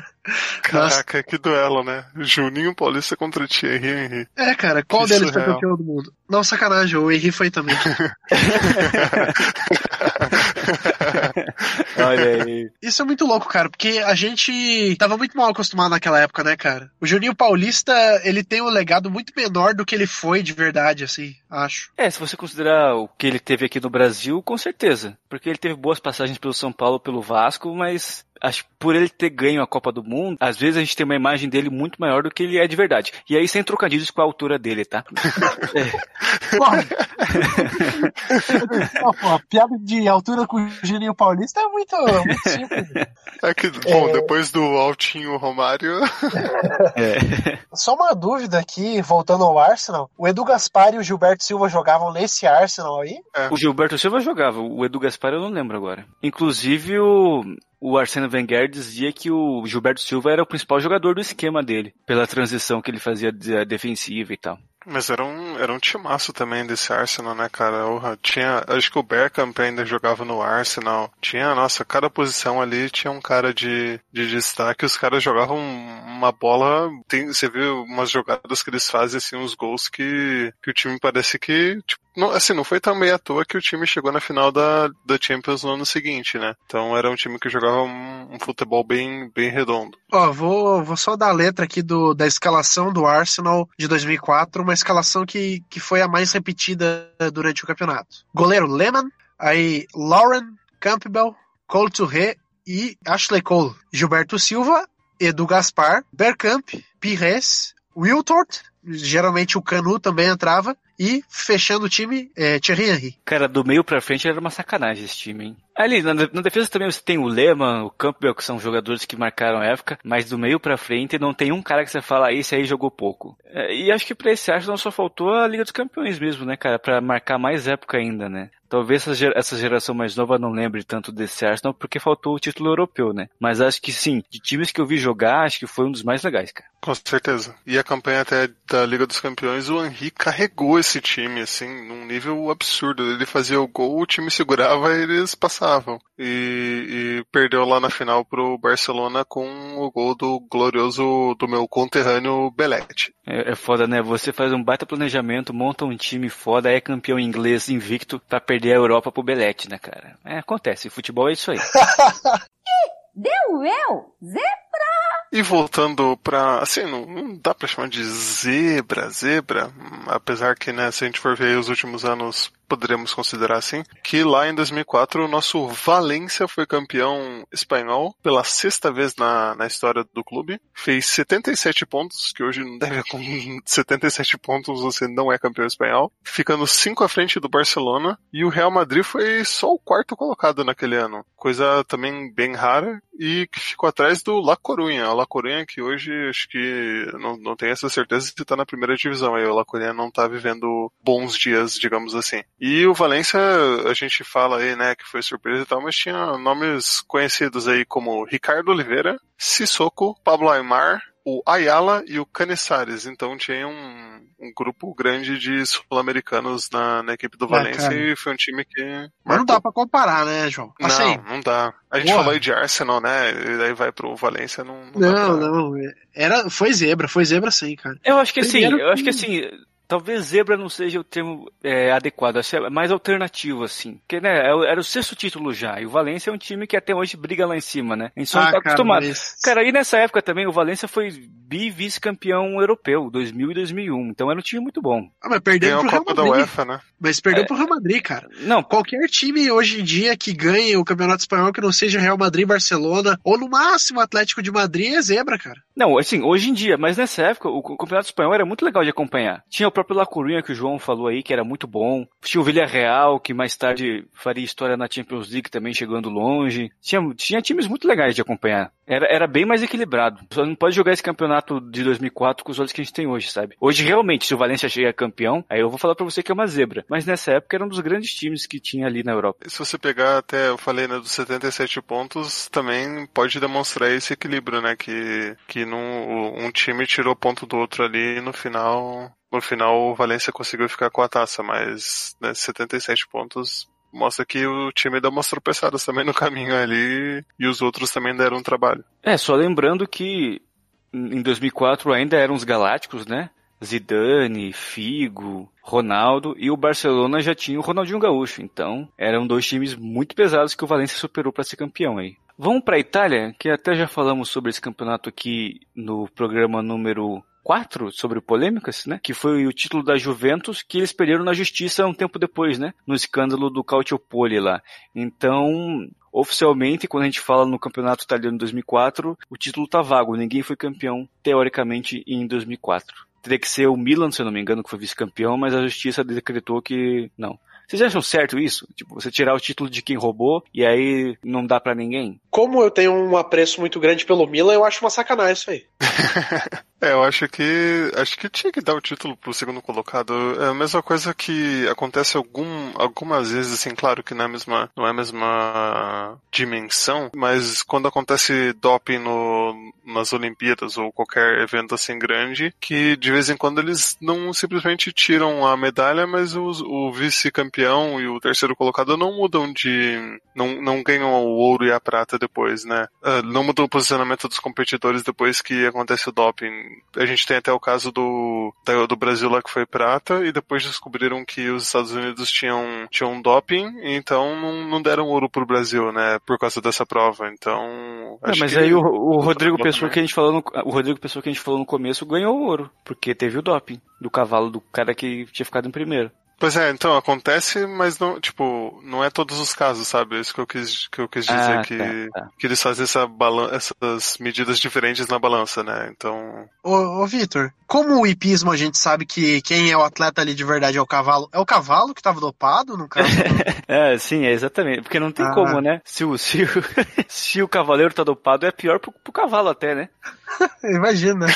[laughs] Caraca, que duelo, né? Juninho Paulista contra Thierry Henry. É, cara, qual Que deles foi surreal. campeão do mundo? Não, sacanagem, o Henry foi também. [laughs] Olha aí. Isso é muito louco, cara, porque a gente tava muito mal acostumado naquela época, né, cara? O Juninho Paulista, ele tem um legado muito menor do que ele foi de verdade, assim, acho. É, se você considerar o que ele teve aqui no Brasil, com certeza. Porque ele teve boas passagens pelo São Paulo, pelo Vasco, mas acho que por ele ter ganho a Copa do Mundo, às vezes a gente tem uma imagem dele muito maior do que ele é de verdade. E aí sem trocadilhos com a altura dele, tá? [laughs] A [laughs] piada de altura com o Juninho Paulista é muito, muito simples. [laughs] É que, bom, depois do Altinho Romário, [laughs] É. Só uma dúvida aqui, voltando ao Arsenal. O Edu Gaspar e o Gilberto Silva jogavam nesse Arsenal aí? O Gilberto Silva jogava, o Edu Gaspar eu não lembro agora. Inclusive o, o Arsene Wenger dizia que o Gilberto Silva era o principal jogador do esquema dele, pela transição que ele fazia de- defensiva e tal. Mas era um, era um timaço também desse Arsenal, né, cara? Orra, tinha, acho que o Bergkamp ainda jogava no Arsenal. Tinha, nossa, cada posição ali tinha um cara de, de destaque. Os caras jogavam uma bola. Tem, você vê umas jogadas que eles fazem, assim, uns gols que, que o time parece que, tipo, não, assim, não foi também à toa que o time chegou na final da, da Champions no ano seguinte, né? Então era um time que jogava um, um futebol bem, bem redondo. Ó, vou, vou só dar a letra aqui do, da escalação do Arsenal de 2004, uma escalação que, que foi a mais repetida durante o campeonato. Goleiro Lehmann, aí Lauren, Campbell, Cole Touré e Ashley Cole. Gilberto Silva, Edu Gaspar, Bergkamp, Pires, Wiltord, geralmente o Canu também entrava, e fechando o time, é, Thierry Henry. Cara, do meio pra frente era uma sacanagem esse time, hein? Ali, na, na defesa também você tem o Lehmann, o Campbell, que são jogadores que marcaram a época, mas do meio pra frente não tem um cara que você fala, "Ah, esse aí jogou pouco. É, e acho que pra esse Arsenal só faltou a Liga dos Campeões mesmo, né, cara? Pra marcar mais época ainda, né? Talvez essa, essa geração mais nova não lembre tanto desse Arsenal porque faltou o título europeu, né? Mas acho que sim, de times que eu vi jogar, acho que foi um dos mais legais, cara. Com certeza. E a campanha até da Liga dos Campeões, o Henry carregou esse time, assim, num nível absurdo. Ele fazia o gol, o time segurava e eles passavam. E, e perdeu lá na final pro Barcelona com o gol do glorioso do meu conterrâneo Belete. É, é foda, né? Você faz um baita planejamento, monta um time foda, é campeão inglês invicto pra perder a Europa pro Belete, né, cara? É, acontece, futebol é isso aí. [laughs] Deu eu, Zé? E voltando pra, assim, não, não dá pra chamar de zebra, zebra, hum, apesar que, né, se a gente for ver aí os últimos anos, poderemos considerar assim, que lá em 2004 o nosso Valência foi campeão espanhol pela sexta vez na, na história do clube, fez 77 pontos, que hoje não deve [laughs] com 77 pontos você não é campeão espanhol, ficando 5 à frente do Barcelona, e o Real Madrid foi só o quarto colocado naquele ano, coisa também bem rara, e que ficou atrás do La Coruña, a La Coruña que hoje acho que não, não tenho essa certeza se tá na primeira divisão, aí o La Coruña não tá vivendo bons dias, digamos assim. E o Valência, a gente fala aí, né, que foi surpresa e tal, mas tinha nomes conhecidos aí como Ricardo Oliveira, Sissoko, Pablo Aymar, o Ayala e o Canissares. Então tinha um, um grupo grande de sul-americanos na, na equipe do É, Valência cara. e foi um time que. Mas não dá pra comparar, né, João? Assim, Não, não dá. A gente Porra. falou aí de Arsenal, né? E daí vai pro Valência, não, não dá não, pra- não. Era, foi zebra, foi zebra sim, cara. Eu acho que assim, Primeiro eu acho que que- assim, talvez zebra não seja o termo é, adequado, acho é mais alternativo, assim. Porque, né, é era o sexto título já, e o Valência é um time que até hoje briga lá em cima, né? A gente só não tá cara, acostumado. mas- Cara, e nessa época também o Valência foi bi-vice-campeão europeu, 2000 e 2001. Então era um time muito bom. Ah, mas perdeu Ganhou pro Real Copa da Madrid. UEFA, né? Mas perdeu É. pro Real Madrid, cara. Não, Qualquer time hoje em dia que ganhe o Campeonato Espanhol que não seja Real Madrid, Barcelona, ou no máximo Atlético de Madrid, é zebra, cara. Não, assim, hoje em dia, mas nessa época o o Campeonato Espanhol era muito legal de acompanhar. Tinha o próprio La Coruña que o João falou aí, que era muito bom. Tinha o Villarreal, que mais tarde faria história na Champions League também chegando longe. Tinha, tinha times muito legais de acompanhar. Era, era bem mais equilibrado. Só não pode jogar esse campeonato de 2004 com os olhos que a gente tem hoje, sabe? Hoje, realmente, se o Valencia chega campeão, aí eu vou falar pra você que é uma zebra. Mas nessa época era um dos grandes times que tinha ali na Europa. Se você pegar até, eu falei, né, dos 77 pontos, também pode demonstrar esse equilíbrio, né, que, que num, um time tirou ponto do outro ali e no final, no final o Valência conseguiu ficar com a taça, mas, né, 77 pontos mostra que o time deu umas tropeçadas também no caminho ali e os outros também deram um trabalho. É, só lembrando que em 2004 ainda eram os Galácticos, né? Zidane, Figo, Ronaldo e o Barcelona já tinha o Ronaldinho Gaúcho. Então, eram dois times muito pesados que o Valencia superou para ser campeão aí. Vamos para a Itália, que até já falamos sobre esse campeonato aqui no programa número 4 sobre polêmicas, né? Que foi o título da Juventus que eles perderam na justiça um tempo depois, né? No escândalo do Calciopoli lá. Então, oficialmente, quando a gente fala no campeonato italiano em 2004, o título tá vago. Ninguém foi campeão, teoricamente, em 2004. Teria que ser o Milan, se eu não me engano, que foi vice-campeão, mas a justiça decretou que não. Vocês acham certo isso? Tipo, você tirar o título de quem roubou e aí não dá pra ninguém? Como eu tenho um apreço muito grande pelo Milan, eu acho uma sacanagem isso aí. [laughs] É, eu acho que acho que tinha que dar o título pro segundo colocado. É a mesma coisa que acontece algum, algumas vezes, assim, claro que não é a mesma, não é a mesma dimensão, mas quando acontece doping no, nas Olimpíadas ou qualquer evento assim grande, que de vez em quando eles não simplesmente tiram a medalha, mas os- o vice-campeão e o terceiro colocado não mudam de, não, não ganham o ouro e a prata depois, né? Ah, não mudam o posicionamento dos competidores depois que acontece o doping. A gente tem até o caso do, do Brasil lá que foi prata e depois descobriram que os Estados Unidos tinham, tinham doping, e então não, não deram ouro pro Brasil, né? Por causa dessa prova. Então. É, mas aí o, o Rodrigo. Pessoa que a gente falou no, o Rodrigo Pessoa que a gente falou no começo ganhou ouro, porque teve o doping do cavalo do cara que tinha ficado em primeiro. Pois é, então acontece, mas não, tipo, não é todos os casos, sabe? É Isso que eu quis, que eu quis dizer Ah, que, tá, tá. que eles fazem essa balan essas medidas diferentes na balança, né? Então, Ô, ô Vitor, como o hipismo a gente sabe que quem é o atleta ali de verdade é o cavalo? É o cavalo que tava dopado, no caso? [laughs] É, sim, é exatamente. Porque não tem Ah. como, né? Se o, se, o, [laughs] se o cavaleiro tá dopado, é pior pro, pro cavalo até, né? [laughs] Imagina.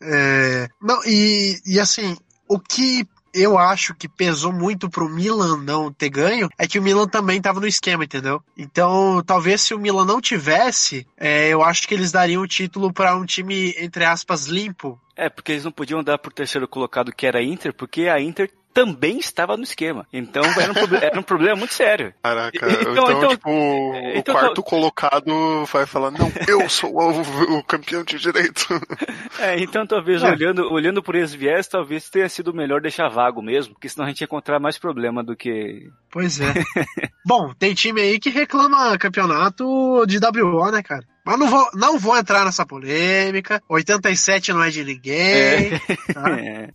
É, não, e, e assim, o que eu acho que pesou muito pro Milan não ter ganho é que o Milan também tava no esquema, entendeu? Então, talvez se o Milan não tivesse, é, eu acho que eles dariam o título pra um time, entre aspas, limpo. É, porque eles não podiam dar pro terceiro colocado que era a Inter, porque a Inter também estava no esquema. Então era um, era um problema muito sério. caraca, Então- então, então- tipo, o então- quarto colocado vai falar, não, eu sou o, o campeão de direito. [laughs] É, então talvez É. olhando, olhando por esse viés, talvez tenha sido melhor deixar vago mesmo, porque senão a gente ia encontrar mais problema do que. Pois é. [laughs] Bom, tem time aí que reclama campeonato de WO, né, cara? Mas não vou, não vou entrar nessa polêmica. 87 não é de ninguém. tá? [laughs] É.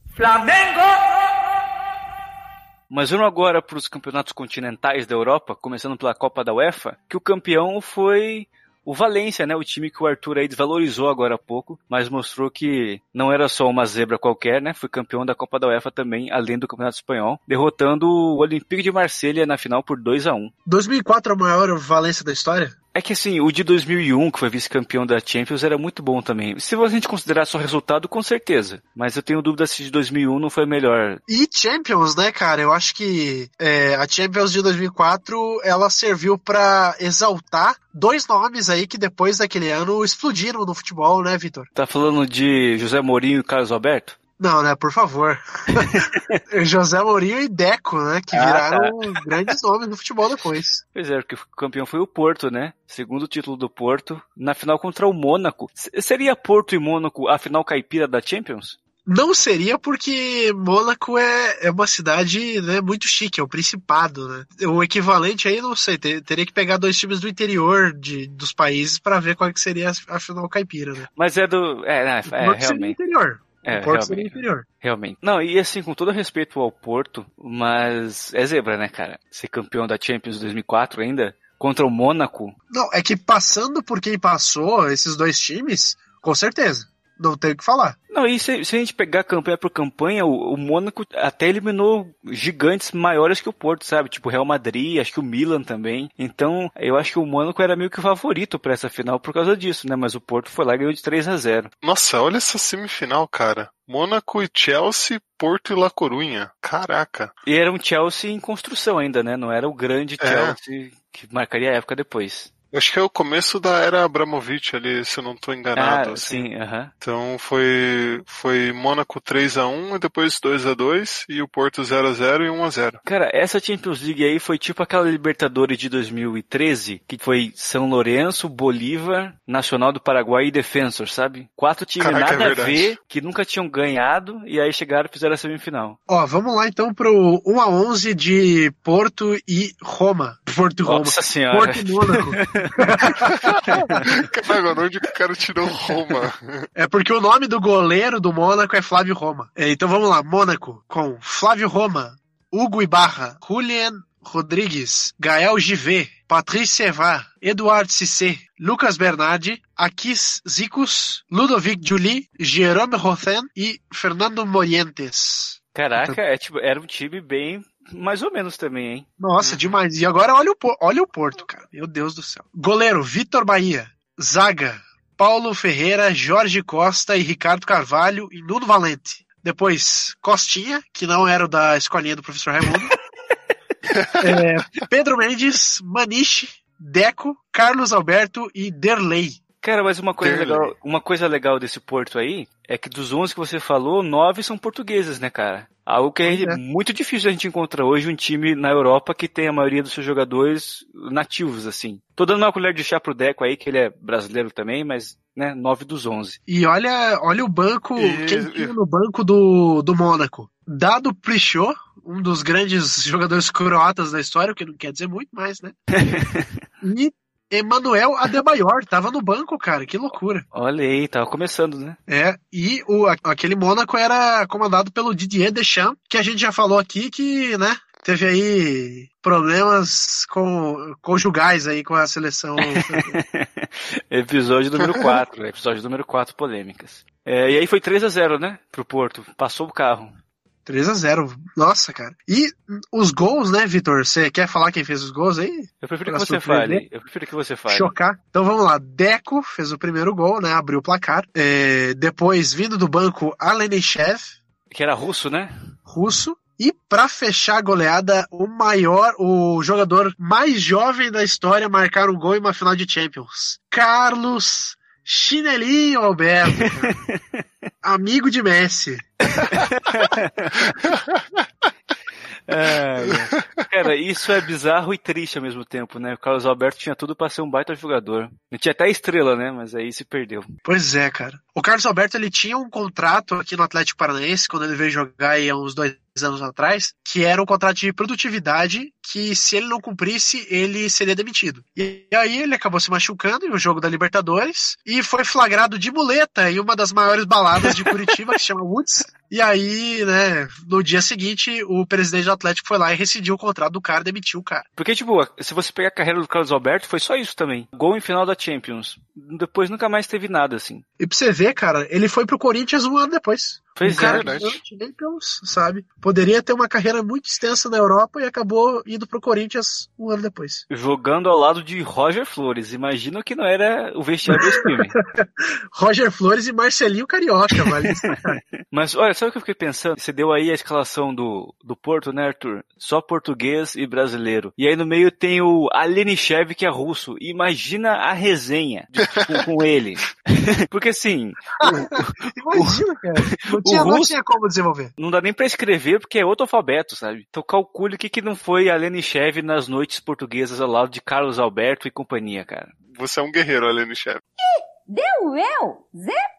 Mas vamos agora para os campeonatos continentais da Europa, começando pela Copa da UEFA, que o campeão foi o Valência, né? O time que o Arthur aí desvalorizou agora há pouco, mas mostrou que não era só uma zebra qualquer, né? Foi campeão da Copa da UEFA também, além do Campeonato Espanhol, derrotando o Olympique de Marselha na final por 2 a 1 2004 é a maior valência da história? É que assim, o de 2001, que foi vice-campeão da Champions, era muito bom também. Se a gente considerar só resultado, com certeza. Mas eu tenho dúvida se de 2001 não foi melhor. E Champions, né, cara? Eu acho que é, a Champions de 2004 ela serviu pra exaltar dois nomes aí que depois daquele ano explodiram no futebol, né, Vitor? Tá falando de José Mourinho e Carlos Alberto? Não, né? Por favor. [laughs] José Mourinho e Deco, né? Que Ah, viraram grandes nomes no futebol depois. Pois é, porque o campeão foi o Porto, né? Segundo título do Porto, na final contra o Mônaco. Seria Porto e Mônaco a final caipira da Champions? Não seria porque Mônaco é, é uma cidade né, muito chique, é um principado, né? O equivalente aí, não sei, ter- teria que pegar dois times do interior de, dos países pra ver qual que seria a, a final caipira, né? Mas é do. É, O é, o realmente. interior. É, o Porto seria interior. Realmente. Não, e assim, com todo respeito ao Porto, mas é zebra, né, cara? Ser campeão da Champions 2004 ainda, contra o Mônaco. Não, é que passando por quem passou, esses dois times, com certeza. Não tem o que falar. Não, e se, se a gente pegar campanha por campanha, o, o Mônaco até eliminou gigantes maiores que o Porto, sabe? Tipo o Real Madrid, acho que o Milan também. Então, eu acho que o Mônaco era meio que o favorito pra essa final por causa disso, né? Mas o Porto foi lá e ganhou de 3 a 0 Nossa, olha essa semifinal, cara. Mônaco e Chelsea, Porto e La Corunha. Caraca. E era um Chelsea em construção ainda, né? Não era o grande É. Chelsea que marcaria a época depois. Eu acho que é o começo da era Abramovich ali, se eu não tô enganado. ah, assim. sim, aham. Então foi foi Mônaco 3 a 1 e depois 2 a 2 e o Porto 0 a 0 e 1 a 0. Cara, essa Champions League aí foi tipo aquela Libertadores de 2013, que foi São Lourenço, Bolívar, Nacional do Paraguai e Defensor, sabe? Quatro times Caraca, é nada a verdade. ver, que nunca tinham ganhado, e aí chegaram e fizeram a semifinal. Ó, vamos lá então pro 1 a 11 de Porto e Roma. Porto e Roma. Nossa senhora. Porto e Mônaco. [laughs] [laughs] Caraca, onde que o cara tirou Roma? É porque o nome do goleiro do Mônaco é Flávio Roma. É, então vamos lá, Mônaco com Flávio Roma, Hugo Ibarra, Julian Rodrigues, Gael Givet, Patrice Servat, Eduardo Cissé, Lucas Bernardi, Akis Zicos, Ludovic Juli, Jerome Rothen e Fernando Morientes. Caraca, é tipo, era um time bem mais ou menos também, hein? Nossa, demais. E agora olha o, olha o Porto, cara. Meu Deus do céu. Goleiro, Vitor Bahia. Zaga, Paulo Ferreira, Jorge Costa e Ricardo Carvalho e Nuno Valente. Depois, Costinha, que não era o da escolinha do professor Raimundo. [laughs] É, Pedro Mendes, Maniche, Deco, Carlos Alberto e Derlei. Cara, mas uma coisa legal, uma coisa legal desse Porto aí é que dos 11 que você falou, nove são portugueses, né, cara? Algo que é, é. muito difícil a gente encontrar hoje um time na Europa que tem a maioria dos seus jogadores nativos, assim. Tô dando uma colher de chá pro Deco aí, que ele é brasileiro também, mas, né, nove dos 11. E olha, olha o banco, E- quem tinha no banco do, do Mônaco. Dado Prichot, um dos grandes jogadores croatas da história, o que não quer dizer muito mais, né? [laughs] e Emanuel Adebayor, tava no banco, cara, que loucura. Olha aí, tava começando, né? É, e o, aquele Mônaco era comandado pelo Didier Deschamps, que a gente já falou aqui que, né, teve aí problemas com, conjugais aí com a seleção. [laughs] episódio número 4, episódio número 4, polêmicas. É, e aí foi 3 a 0 né, pro Porto. Passou o carro. 3 a 0 Nossa, cara. E os gols, né, Vitor? Você quer falar quem fez os gols aí? Eu prefiro que Pra você surpreender? fale. Eu prefiro que você fale. Chocar. Então vamos lá. Deco fez o primeiro gol, né? Abriu o placar. É, depois, vindo do banco, Alenishev, Que era russo, né? russo. E pra fechar a goleada, o maior, o jogador mais jovem da história marcar um gol em uma final de Champions. Carlos Chinelinho Alberto. [laughs] Amigo de Messi. [laughs] É, cara, isso é bizarro e triste ao mesmo tempo, né? O Carlos Alberto tinha tudo pra ser um baita jogador. Ele tinha até estrela, né? Mas aí se perdeu. Pois é, cara. O Carlos Alberto ele tinha um contrato aqui no Atlético Paranaense quando ele veio jogar aí há uns dois anos atrás, que era um contrato de produtividade que se ele não cumprisse, ele seria demitido. E aí ele acabou se machucando em um jogo da Libertadores e foi flagrado de muleta em uma das maiores baladas de Curitiba, que se chama Woods. E aí, né, no dia seguinte, o presidente do Atlético foi lá e rescindiu o contrato do cara, demitiu o cara. Porque, tipo, se você pegar a carreira do Carlos Alberto, foi só isso também. Gol em final da Champions. Depois nunca mais teve nada, assim. E pra você ver, cara, ele foi pro Corinthians um ano depois. Pois um cara é. não tinha nem pelos, sabe? Poderia ter uma carreira muito extensa na Europa e acabou indo pro Corinthians um ano depois. Jogando ao lado de Roger Flores. Imagina que não era o vestiário desse time. [laughs] Roger Flores e Marcelinho Carioca, vale. [laughs] Mas olha, sabe o que eu fiquei pensando? Você deu aí a escalação do, do Porto, né, Arthur? Só português e brasileiro. E aí no meio tem o Alenichev, que é russo. Imagina a resenha de- com, com ele. [laughs] Porque assim, Imagina, cara. Não tinha, não russo- tinha como desenvolver. não dá nem pra escrever porque é outro alfabeto, sabe? Então calcule o que, que não foi Alenichev nas noites portuguesas ao lado de Carlos Alberto e companhia, cara. Você é um guerreiro, Alene Chef. Deu eu, Zé?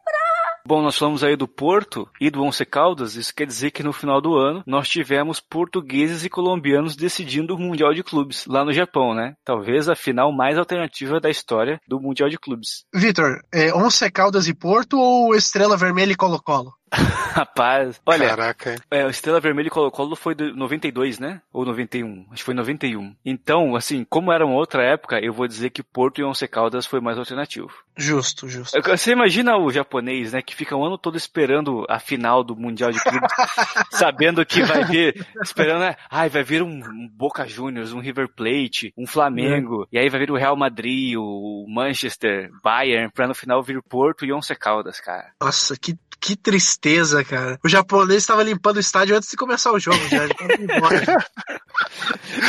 Bom, nós falamos aí do Porto e do Once Caldas, isso quer dizer que no final do ano nós tivemos portugueses e colombianos decidindo o Mundial de Clubes lá no Japão, né? Talvez a final mais alternativa da história do Mundial de Clubes. Vitor, é Once Caldas e Porto ou Estrela Vermelha e Colo-Colo? [laughs] Rapaz, olha, Caraca, é, o Estrela Vermelha e Colo-Colo foi de 92, né? Ou 91? Acho que foi 91. Então, assim, como era uma outra época, eu vou dizer que Porto e Once Caldas foi mais alternativo. Justo, justo. Você imagina o japonês, né, que fica o ano todo esperando a final do Mundial de Clubes, [laughs] sabendo que vai vir, esperando, né, ai, vai vir um, um Boca Juniors, um River Plate, um Flamengo, e aí vai vir o Real Madrid, o Manchester, Bayern, pra no final vir Porto e Once Caldas, cara. Nossa, que, que tristeza, cara. O japonês estava limpando o estádio antes de começar o jogo já. [laughs]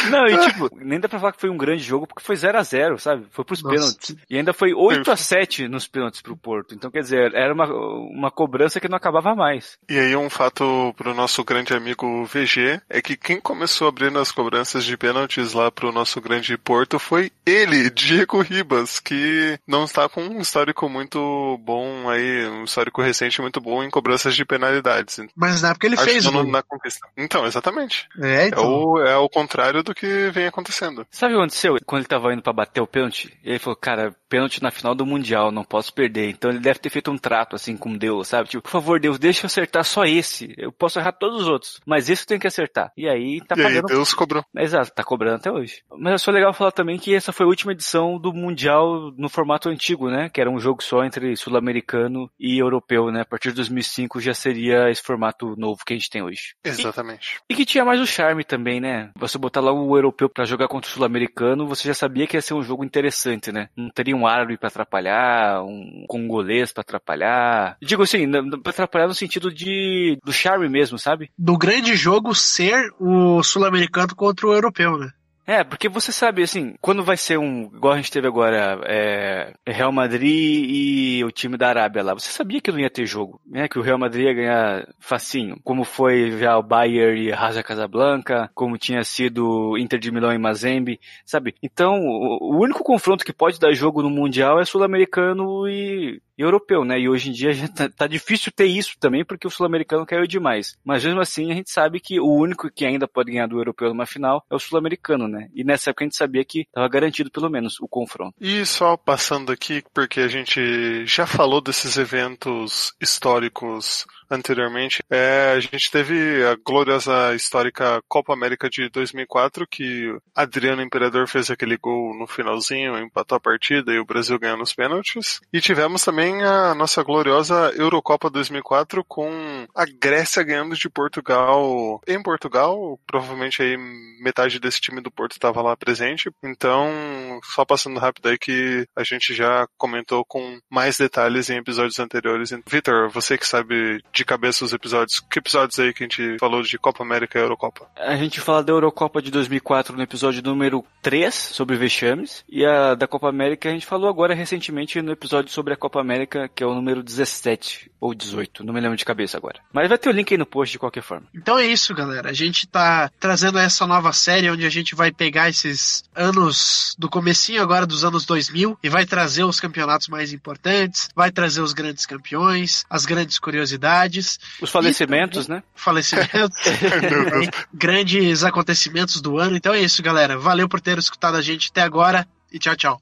Não, e tipo, nem dá pra falar que foi um grande jogo, porque foi 0 a 0 sabe? Foi pros Nossa, pênaltis. E ainda foi 8 a 7 nos pênaltis pro Porto. Então, quer dizer, era uma, uma cobrança que não acabava mais. E aí um fato pro nosso grande amigo VG é que quem começou abrindo as cobranças de pênaltis lá pro nosso grande Porto foi ele, Diego Ribas, que não está com um histórico muito bom aí, um histórico recente muito bom em cobranças de penalidades. Mas na época ele fez o gol. na conquista. Então, exatamente. É, É então. o, é o contrário do que vem acontecendo. Sabe o que aconteceu? Quando ele tava indo pra bater o pênalti, ele falou, cara, pênalti na final do Mundial, não posso perder. Então ele deve ter feito um trato assim com Deus, sabe? Tipo, por favor, Deus, deixa eu acertar só esse. Eu posso errar todos os outros, mas esse eu tenho que acertar. E aí tá e aí pagando. Deus cobrou. Exato, tá cobrando até hoje. Mas é só legal falar também que essa foi a última edição do Mundial no formato antigo, né? Que era um jogo só entre sul-americano e europeu, né? A partir de 2005 já seria esse formato novo que a gente tem hoje. Exatamente. E que tinha mais o charme também, né? Você botar lá o europeu pra jogar contra o sul-americano, você já sabia que ia ser um jogo interessante, né? Não teria um árabe pra atrapalhar, um congolês pra atrapalhar. Digo assim, pra atrapalhar no sentido de do charme mesmo, sabe? Do grande jogo ser o sul-americano contra o europeu, né? É, porque você sabe, assim, quando vai ser um, igual a gente teve agora, é, Real Madrid e o time da Arábia lá, você sabia que não ia ter jogo, né? Que o Real Madrid ia ganhar facinho, como foi já o Bayern e Raja Casablanca, como tinha sido Inter de Milão e Mazembe, sabe? Então, o, o único confronto que pode dar jogo no Mundial é sul-americano e europeu, né? E hoje em dia já tá, tá difícil ter isso também, porque o sul-americano caiu demais. Mas mesmo assim, a gente sabe que o único que ainda pode ganhar do europeu numa final é o sul-americano, né? E nessa época a gente sabia que estava garantido pelo menos o confronto. E só passando aqui, porque a gente já falou desses eventos históricos anteriormente, é, a gente teve a gloriosa histórica Copa América de 2004, que Adriano Imperador fez aquele gol no finalzinho, empatou a partida e o Brasil ganhou nos pênaltis. E tivemos também a nossa gloriosa Eurocopa 2004 com a Grécia ganhando de Portugal em Portugal, provavelmente aí metade desse time do Porto estava lá presente. Então, só passando rápido aí que a gente já comentou com mais detalhes em episódios anteriores. Vitor, você que sabe de cabeça os episódios, que episódios aí que a gente falou de Copa América e Eurocopa? A gente fala da Eurocopa de 2004 no episódio número 3, sobre vexames, e a da Copa América a gente falou agora recentemente no episódio sobre a Copa América, que é o número 17 ou 18, não me lembro de cabeça agora. Mas vai ter o link aí no post de qualquer forma. Então é isso, galera. A gente tá trazendo essa nova série onde a gente vai pegar esses anos do comecinho agora dos anos 2000 e vai trazer os campeonatos mais importantes, vai trazer os grandes campeões, as grandes curiosidades, Os falecimentos, né? [laughs] falecimentos, [laughs] grandes acontecimentos do ano. Então é isso, galera. Valeu por ter escutado a gente até agora e tchau, tchau.